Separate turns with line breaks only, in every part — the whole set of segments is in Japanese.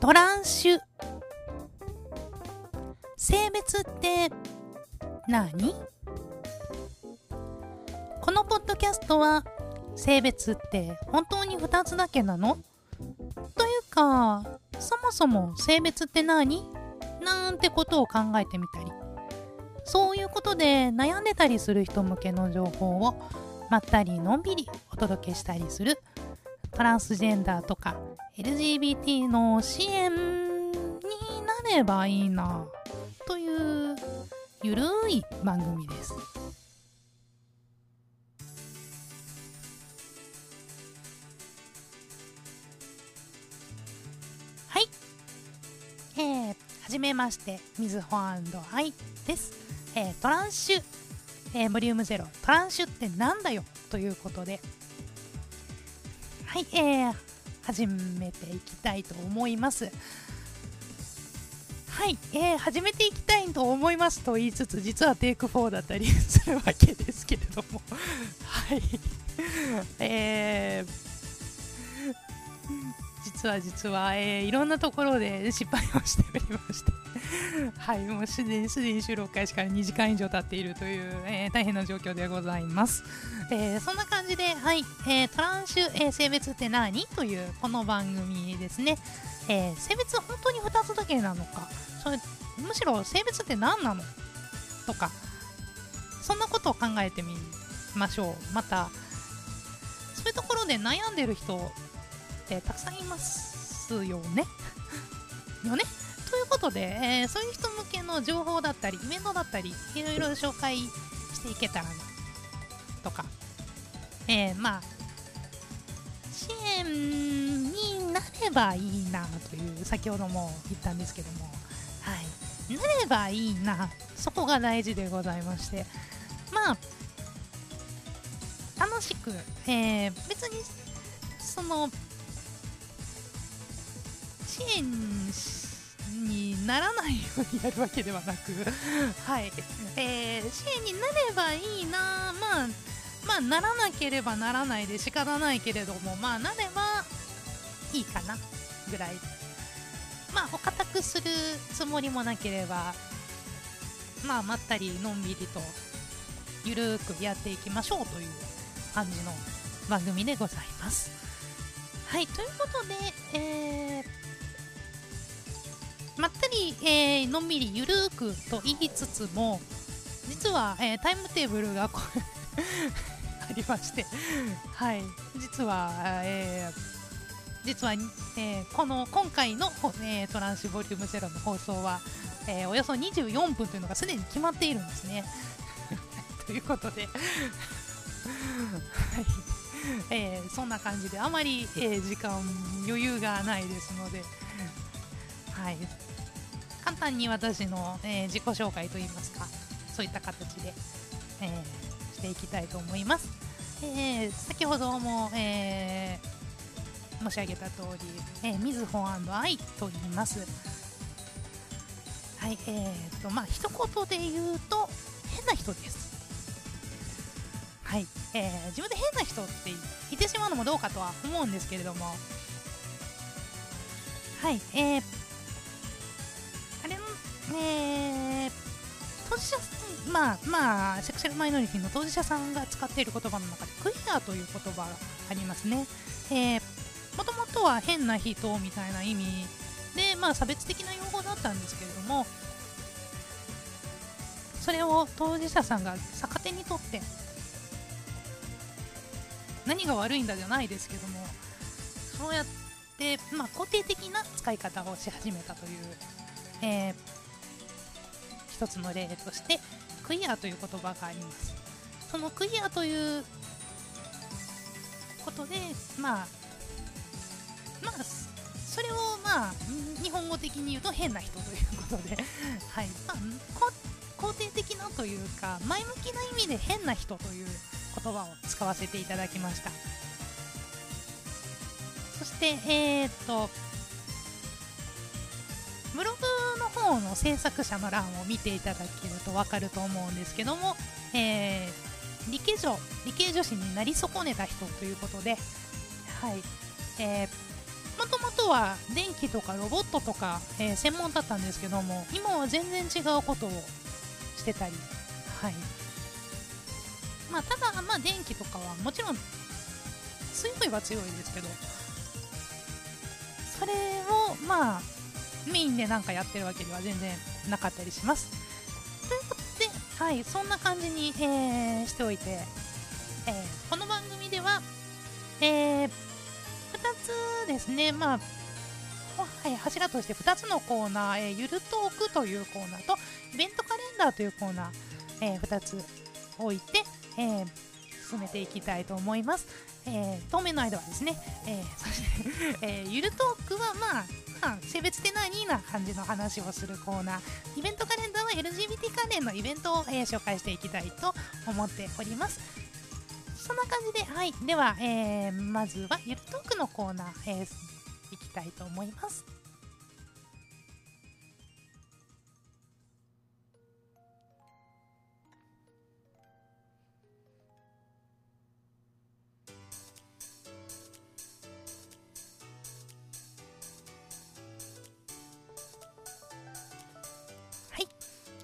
トランシュ。性別って何？このポッドキャストは性別って本当に2つだけなの？というかそもそも性別って何？なんてことを考えてみたり。そういうことで悩んでたりする人向けの情報をまったりのんびりお届けしたりするトランスジェンダーとか LGBT の支援になればいいなというゆるい番組です。はい。えー、はじめまして、みずほアイです。えー、トランシュ、えー、ボリューム0、トランシュってなんだよ？ということで、はい、えー、始めていきたいと思います。はい、えー、始めていきたいと思いますと言いつつ実はテイク4だったりするわけですけれどもはいえー、実は実は、えー、いろんなところで失敗をしておりまして はい、もうすでにすでに収録開始から2時間以上経っているという、えー、大変な状況でございます。えー、そんな感じで、はい、えー、トランシュ、え性別って何？というこの番組ですね。え性別本当に2つだけなのか、それむしろ性別って何なの？とか、そんなことを考えてみましょう。また、そういうところで悩んでる人ってたくさんいますよね。よね。ということで、えー、そういう人向けの情報だったりイベントだったりいろいろ紹介していけたらなとか、えー、まあ支援になればいいなという先ほども言ったんですけども。はい。なればいいなそこが大事でございまして。まあ楽しく、えー、別にその支援しにならないようにやるわけではなく はい、えー、支援になればいいなまあまあならなければならないで仕方ないけれどもまあなればいいかなぐらい。まあお堅くするつもりもなければまあまったりのんびりとゆるくやっていきましょうという感じの番組でございます。はいということでえーまったり、えー、のんびりゆるーくと言いつつも実は、えー、タイムテーブルが ありましてはい。実は、えー、実は、えー、この今回の、えー、トランシボリューム0の放送は、えー、およそ24分というのがすでに決まっているんですね。ということで。はい。えー、そんな感じであまり、えー、時間余裕がないですので、はい、簡単に私の、えー、自己紹介といいますかそういった形で、えー、していきたいと思います、えー、先ほども、え申し上げた通り、えみずほ愛と言います。はいえーとまあ一言で言うと変な人です。はい、えー、自分で変な人って言ってしまうのもどうかとは思うんですけれども。はい、えー、えー、当事者まあまあセクシャルマイノリティの当事者さんが使っている言葉の中でクイアという言葉がありますね。えー、もともとは変な人みたいな意味で、まあ、差別的な用語だったんですけれどもそれを当事者さんが逆手にとって何が悪いんだじゃないですけどもそうやって、まあ、肯定的な使い方をし始めたという、えー、一つの例としてクイアという言葉があります。そのクイアということでまあまあそれをまあ日本語的に言うと変な人ということで。はい。まあ肯定的なというか前向きな意味で変な人という言葉を使わせていただきました。そしてえー、っと方の制作者の欄を見ていただけると分かると思うんですけども、えー、理系女理系女子になり損ねた人ということで、はい。えー、もともとは電気とかロボットとか、えー、専門だったんですけども今は全然違うことをしてたりはい。まあただまあ電気とかはもちろん強いは強いですけどそれをまあメインで何かやってるわけでは全然なかったりしますということではいそんな感じに、えー、しておいて、えー、この番組ではえー、2つですねまあはい、柱として2つのコーナー、えー、ゆるトークというコーナーとイベントカレンダーというコーナー、えー、2つ置いて、えー、進めていきたいと思います。えー、当面の間はですね、えー、そして、えー、ゆるトークはまあ、感、性別って何な感じの話をするコーナー、イベントカレンダーは LGBT 関連のイベントを、えー、紹介していきたいと思っております。そんな感じで、はい、では、えー、まずはゆるトークのコーナー、えー、いきたいと思います。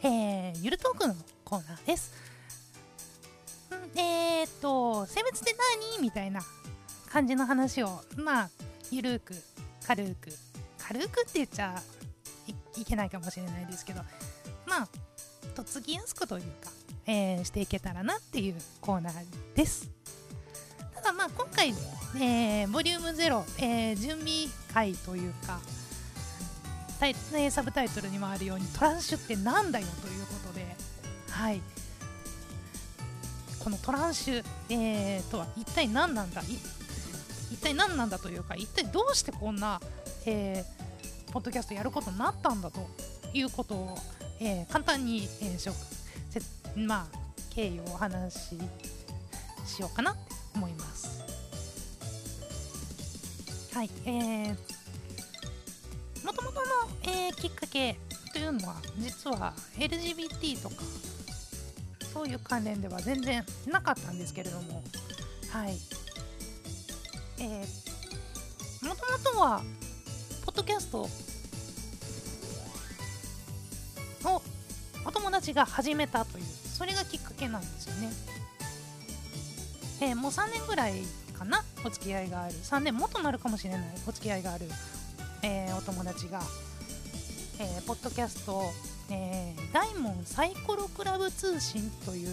えー、ゆるトークのコーナーです。んえー、っと、性別って何？みたいな感じの話を、まあ、ゆるく、軽く、軽くって言っちゃいけないかもしれないですけど、まあ、とっつきやすくというか、えー、していけたらなっていうコーナーです。ただまあ今回、えー、ボリューム0、えー、準備会というか、タイサブタイトルにもあるようにトランシュってなんだよということで、はい、このトランシュ、えー、とは一体何なんだ一体何なんだというか一体どうしてこんな、えー、ポッドキャストやることになったんだということを、えー、簡単に、えー、まあ、経緯をお話ししようかなと思います。はい、えー、きっかけというのは実は LGBT とかそういう関連では全然なかったんですけれども。はい。え、もともとはポッドキャストをお友達が始めたというそれがきっかけなんですよね。え、もう3年ぐらいかなお付き合いがある。3年もとなるかもしれないお付き合いがあるえー、お友達が、えー、ポッドキャスト、えー、大門サイコロクラブ通信という、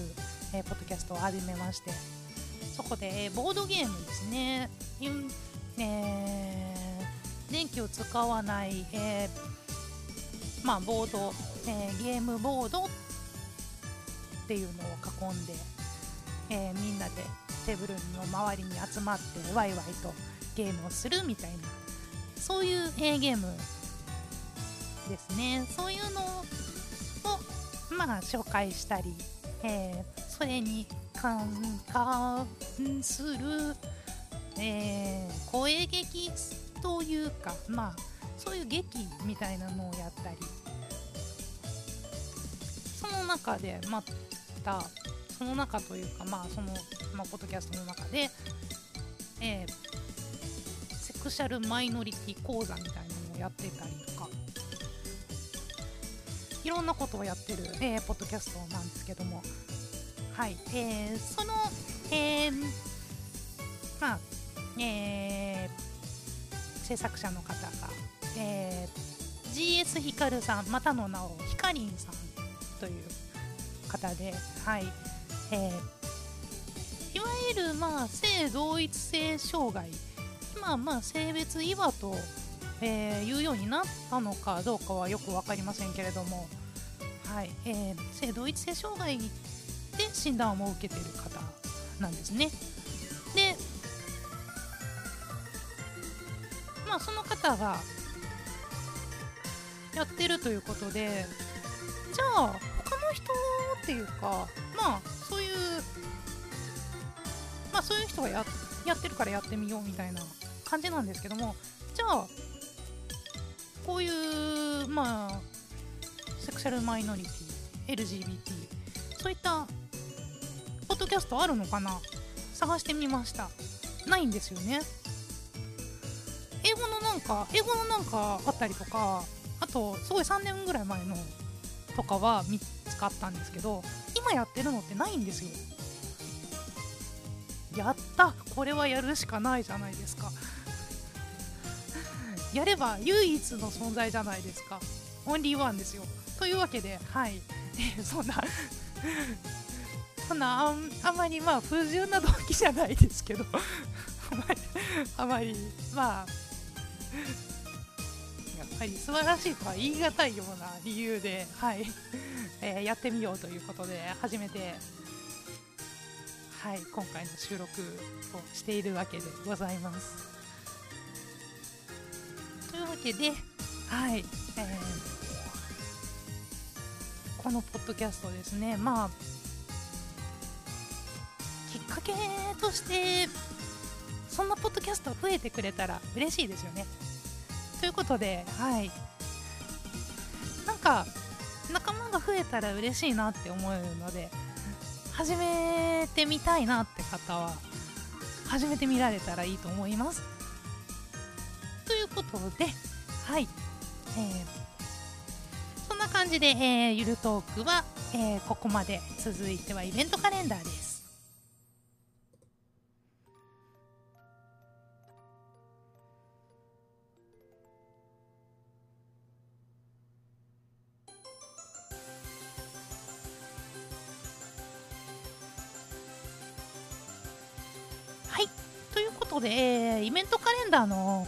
えー、ポッドキャストを始めましてそこで、えー、ボードゲームですね、えー、電気を使わない、えー、まあ、ボード、えー、ゲームボードっていうのを囲んで、えー、みんなでテーブルの周りに集まってワイワイとゲームをするみたいなそういう、えー、ゲームですね。そういうのをまあ紹介したり、えー、それに関する、えー、声劇というかまあそういう劇みたいなのをやったりその中でまたその中というかまあその、まあ、ポッドキャストの中で、えー、クシャルマイノリティ講座みたいなのをやってたりとかいろんなことをやってる、えー、ポッドキャストなんですけども。はい、えー、その、えー、まあ、えー、制作者の方が、えー、GS ヒカルさんまたの名をヒカリンさんという方ではい。えー、いわゆる、まあ、性同一性障害今まあ性別違和と、えー、言うようになったのかどうかはよく分かりませんけれども、はいえー、性同一性障害で診断を受けている方なんですね。でまあその方がやってるということでじゃあ他の人っていうかまあそういうまあそういう人がややってるからやってみようみたいな感じなんですけどもじゃあこういうまあセクシャルマイノリティ LGBT そういったポッドキャストあるのかな？探してみました。ないんですよね。英語のなんか英語のなんかあったりとかあとすごい3年ぐらい前のとかは見つかったんですけど今やってるのってないんですよ。やった！これはやるしかないじゃないですか。やれば唯一の存在じゃないですか。オンリーワンですよ。というわけではい。そんな そんなあんまりまあ不純な動機じゃないですけど。あまりまあやっぱり素晴らしいとは言い難いような理由で、はい。え、やってみようということで始めて、はい、今回の収録をしているわけでございます。わけで、はいえー、このポッドキャストですね、まあ、きっかけとしてそんなポッドキャスト増えてくれたら嬉しいですよね。ということで、はい。なんか、仲間が増えたら嬉しいなって思うので、始めてみたいなって方は、始めてみられたらいいと思います。ことで、はい。えー、そんな感じで、えー、ゆるトークは、えー、ここまで続いてはイベントカレンダーです。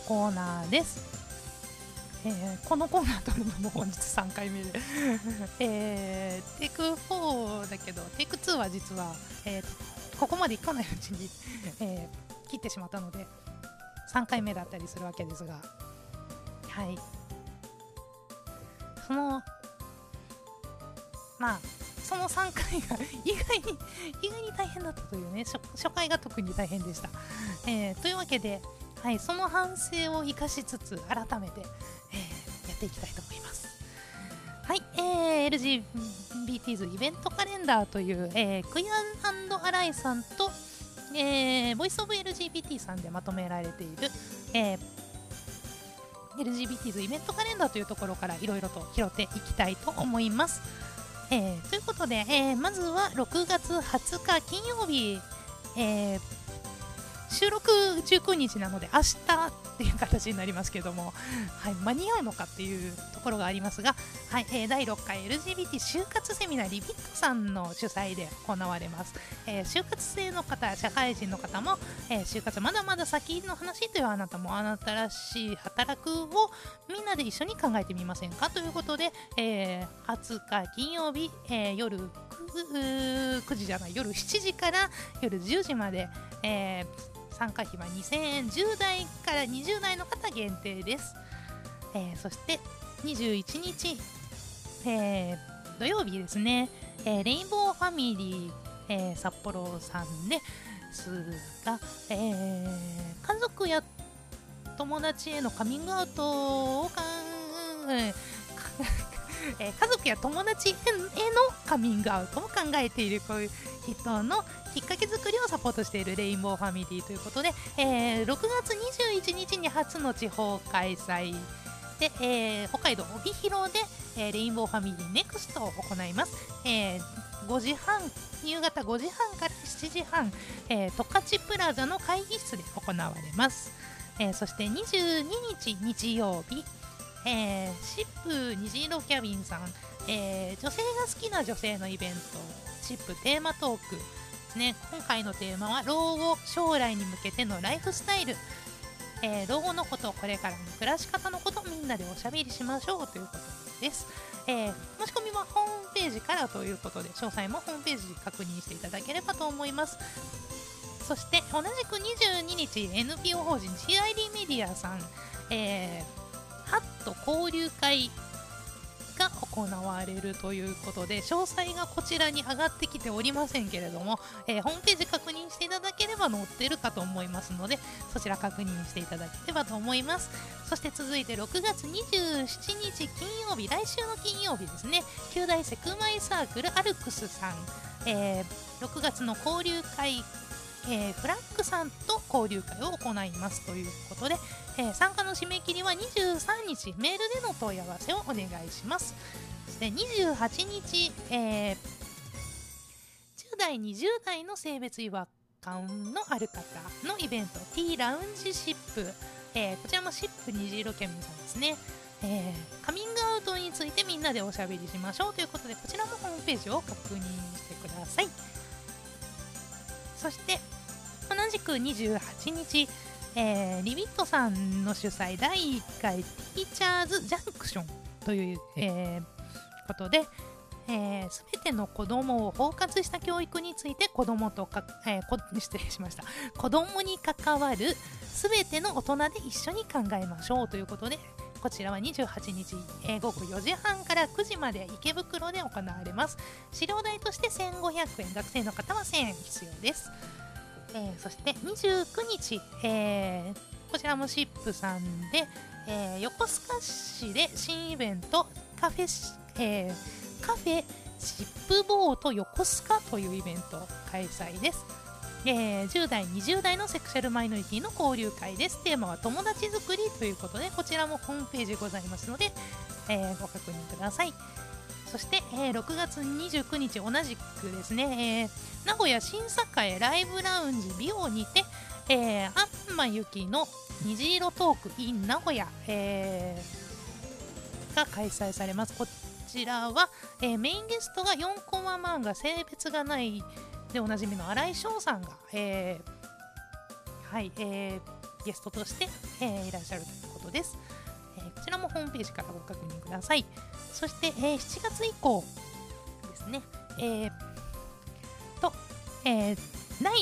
コーナーです。えー、このコーナー撮るのも本日3回目で えー、テイク4だけど、テイク2は実は、えー、ここまでいかないうちにえー、切ってしまったので、3回目だったりするわけですが、はい。その、まあ、その3回が意外に意外に大変だったというね初回が特に大変でした、えー、というわけで、はい、その反省を生かしつつ改めて、えー、やっていきたいと思いますはい、えー、LGBTs イベントカレンダーという、えー、クイアアライさんと、えー、ボイスオブ LGBT さんでまとめられている、えー LGBTs イベントカレンダーというところからいろいろと拾っていきたいと思います。えー、ということで、えー、まずは6月20日金曜日、えー、収録19日なので明日っていう形になりますけども、はい、間に合うのかっていうところがありますが、はいえー、第6回 LGBT 就活セミナーリビットさんの主催で行われます、えー、就活生の方社会人の方も、えー、就活まだまだ先の話というあなたもあなたらしい働くをみんなで一緒に考えてみませんかということで、えー、20日金曜日、えー、夜 9, 時じゃない夜7時から夜10時まで、えー参加費は2000円。10代から20代の方限定です、えー、そして21日、えー、土曜日ですね、えー、レインボーファミリー、えー、札幌さんですが、えー、家族や友達へのカミングアウトをかん、えー、家族や友達へのカミングアウトを考えているこういう人のきっかけ作りをサポートしているレインボーファミリーということで、えー、6月21日に初の地方開催で、えー、北海道帯広で、えー、レインボーファミリーネクストを行います、えー、5時半夕方5時半から7時半、えー、十勝プラザの会議室で行われます、えー、そして22日日曜日、えー、シップ虹色キャビンさん、えー、女性が好きな女性のイベントシップテーマトークね。今回のテーマは老後将来に向けてのライフスタイル、えー、老後のことこれからの暮らし方のことみんなでおしゃべりしましょうということです、えー、申し込みはホームページからということで詳細もホームページ確認していただければと思います。そして同じく22日 NPO 法人 CID メディアさん、えー、ハット交流会が行われるということで詳細がこちらに上がってきておりませんけれども、えー、ホームページ確認していただければ載ってるかと思いますのでそちら確認していただければと思います。そして続いて6月27日金曜日来週の金曜日ですね。旧大セクマイサークルアルクスさん、えー、6月の交流会えー、フラッグさんと交流会を行いますということで、えー、参加の締め切りは23日メールでの問い合わせをお願いします。そして28日、えー、10代20代の性別違和感のある方のイベント T ラウンジシップ、えー、こちらもシップ虹色ケミさんですね。えー、カミングアウトについてみんなでおしゃべりしましょう。ということでこちらもホームページを確認してください。そして同じく28日、えー、リビットさんの主催第1回ティーチャーズジャンクションという、えー、ことで、えー、ての子供を包括した教育について子供とか、えー、こ 失礼しました。子供に関わる全ての大人で一緒に考えましょうということでこちらは28日、えー、午後4時半から9時まで池袋で行われます。資料代として1500円学生の方は1000円必要です。えー、そして29日、えー、こちらもシップさんで、えー、横須賀市で新イベントカフェ、えー、カフェシップボート横須賀というイベント開催です。えー、10代、20代のセクシャルマイノリティの交流会です。テーマは友達作りということで、こちらもホームページございますので、えー、ご確認ください。そして、えー、6月29日同じくですね、えー、名古屋新栄ライブラウンジビオにて、えー、あんまゆきの虹色トーク in 名古屋、えー、が開催されます。こちらは、えー、メインゲストが4コマ漫画性別がないでおなじみの新井翔さんが、えー、はい、えー、ゲストとして、えー、いらっしゃるということです。え、こちらもホームページからご確認ください。そして、えー、7月以降ですね、えー、と、えー、第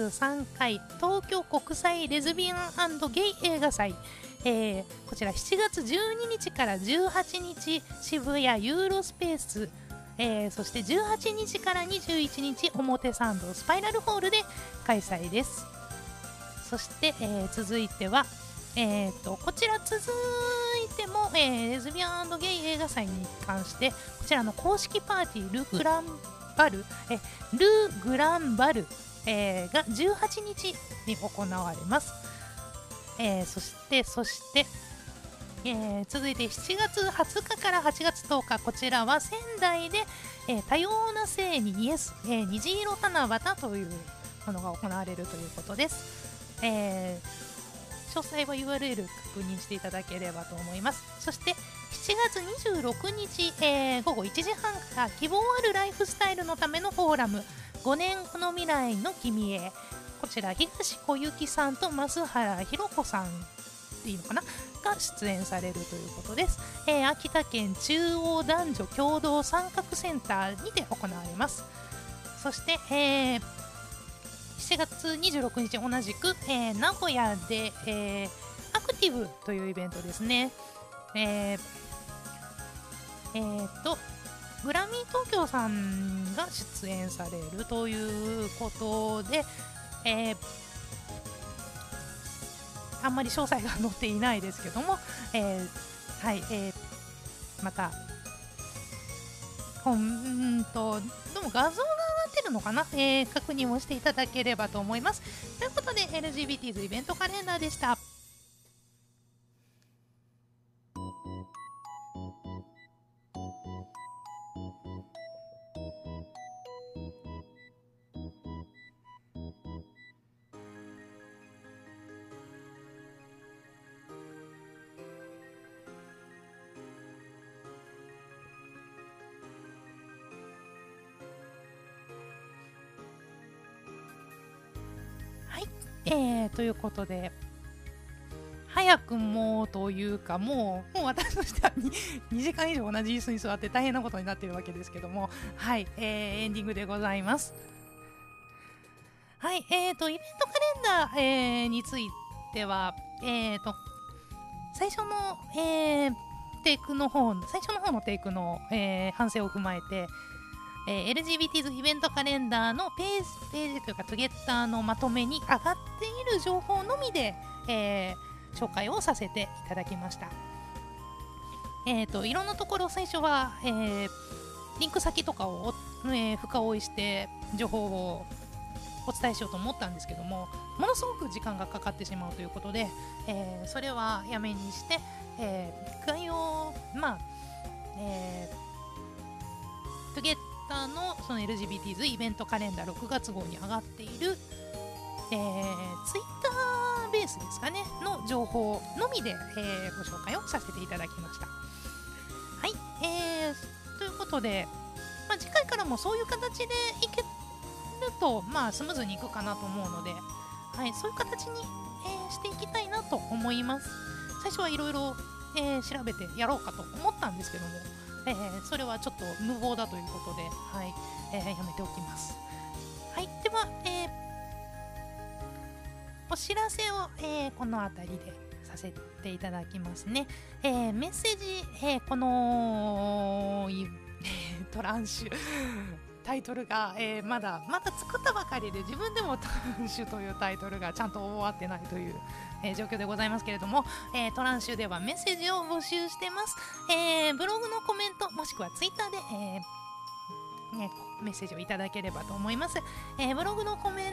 23回東京国際レズビアンゲイ映画祭、えー、こちら7月12日から18日渋谷ユーロスペース。えー、そして18日から21日表参道スパイラルホールで開催です。そして、えー、続いては、えーと、こちら続いても、えー、レズビアンゲイ映画祭に関してこちらの公式パーティールグランバル、えルグランバル、えー、が18日に行われます、えー、そしてそしてえー、続いて7月20日から8月10日こちらは仙台で、えー、多様な性にイエス、えー、虹色七夕というものが行われるということです、えー詳細は URL 確認していただければと思います。そして7月26日、えー、午後1時半から希望あるライフスタイルのためのフォーラム5年後の未来の君へ。こちら東小雪さんと増原ひろ子さんでいいのかな？が出演されるということです、えー、秋田県中央男女共同参画センターにて行われます。そして、えー7月26日同じく、えー、名古屋で、えー、アクティブというイベントですね。えー、えー、と、グラミー東京さんが出演されるということで、えー、あんまり詳細が載っていないですけども、えー、はい、えー、また、ほんと、でも画像るのかな、えー、確認をしていただければと思います。ということで LGBTs イベントカレンダーでした。ということで、早くもというか、もう、もう私としては 2, 時間以上同じ椅子に座って大変なことになっているわけですけども、はい、えー、エンディングでございます。はい、えーと、イベントカレンダー、えー、については、えーと、最初の、えー、テイクの方、最初の方のテイクの、えー、反省を踏まえて、えー、LGBTs イベントカレンダーのページページというかトゲッターのまとめに上がっている情報のみで、えー、紹介をさせていただきました。えーと、いろんなところ最初は、えー、リンク先とかを、えー、深追いして情報をお伝えしようと思ったんですけどもものすごく時間がかかってしまうということで、えー、それはやめにして、えー、概要まあえー、トゲッターのその LGBTs イベントカレンダー6月号に上がっている、えー、ツイッターベースですかねの情報のみで、えー、ご紹介をさせていただきました。はい、えー、ということで、まあ、次回からもそういう形でいけると、まあ、スムーズにいくかなと思うので、はい、そういう形に、えー、していきたいなと思います。最初はいろいろ、調べてやろうかと思ったんですけども、えー、それはちょっと無謀だということで、はいえー、やめておきます。はい、では、えー、お知らせを、えー、この辺りでさせていただきますね。えー、メッセージ、えー、この トランシュタイトルが、えー、まだまだ作ったばかりで自分でもトランシュというタイトルがちゃんと終わってないという、えー、状況でございますけれども、えー、トランシュではメッセージを募集してます、えブログのコメントもしくはツイッターで、えね、メッセージをいただければと思います、えブログのコメン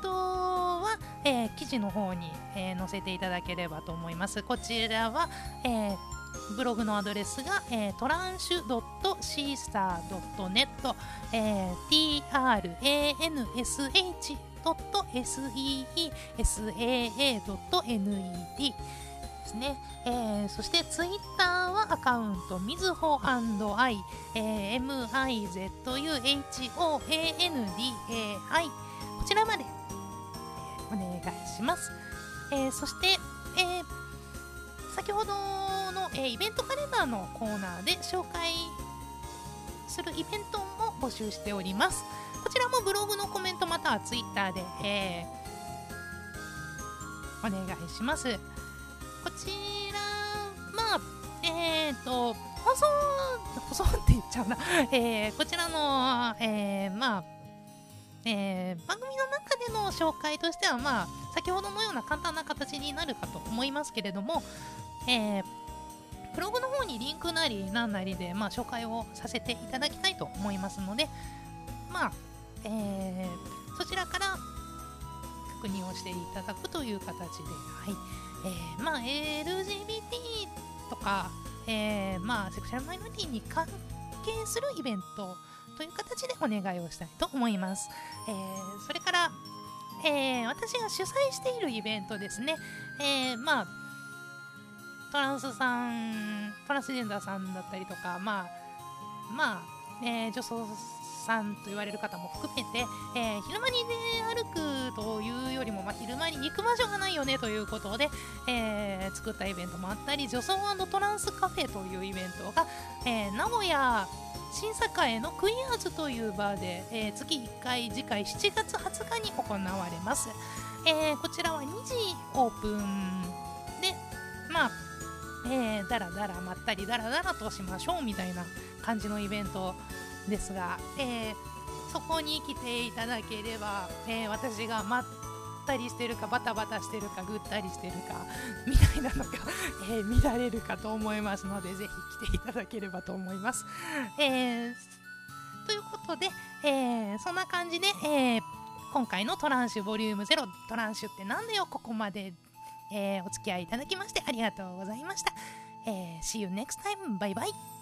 トは、え記事の方に、え載せていただければと思います。こちらは、えーブログのアドレスが、えー、トランシュ .cstar.net、えー、transh.seesaa.net ですね、えー、そしてツイッターはアカウントみずほ &i、えー、mizuhoandai こちらまで、お願いします、えー、そして、えー先ほどの、え、イベントカレンダーのコーナーで紹介するイベントも募集しております。こちらもブログのコメントまたはツイッターで、えー、お願いします。こちら、まあ、えっ、ー、と、放送、放送って言っちゃうな。えー、こちらの、えー、まあ、えー、番組の中での紹介としては、まあ、先ほどのような簡単な形になるかと思いますけれども、えー、ブログの方にリンクなり何なりで、まあ、紹介をさせていただきたいと思いますので、まあえー、そちらから確認をしていただくという形で、はいえーまあ、LGBT とか、えーまあ、セクシャルマイノリティに関係するイベントという形でお願いをしたいと思います。えー、それから、えー、私が主催しているイベントですね、えー、まあトランスさん、トランスジェンダーさんだったりとか、まあ、まあ、えー、女装さんと言われる方も含めて、えー、昼間に出歩くというよりも、まあ、昼間に行く場所がないよねということで、えー、作ったイベントもあったり、女装トランスカフェというイベントが、えー、名古屋審査会のクイアーズというバーで、えー、月1回次回7月20日に行われます、えー、こちらは2時オープンえー、だらだらまったりだらだらとしましょうみたいな感じのイベントですが、えー、そこに来ていただければ、えー、私がまったりしてるかバタバタしてるかぐったりしてるかみたいなのが、え見られるかと思いますのでぜひ来ていただければと思います。えということで、えそんな感じで、え今回のトランシュボリューム0トランシュってなんだよここまでえー、お付き合いいただきましてありがとうございました。えー、See you next time. Bye bye.。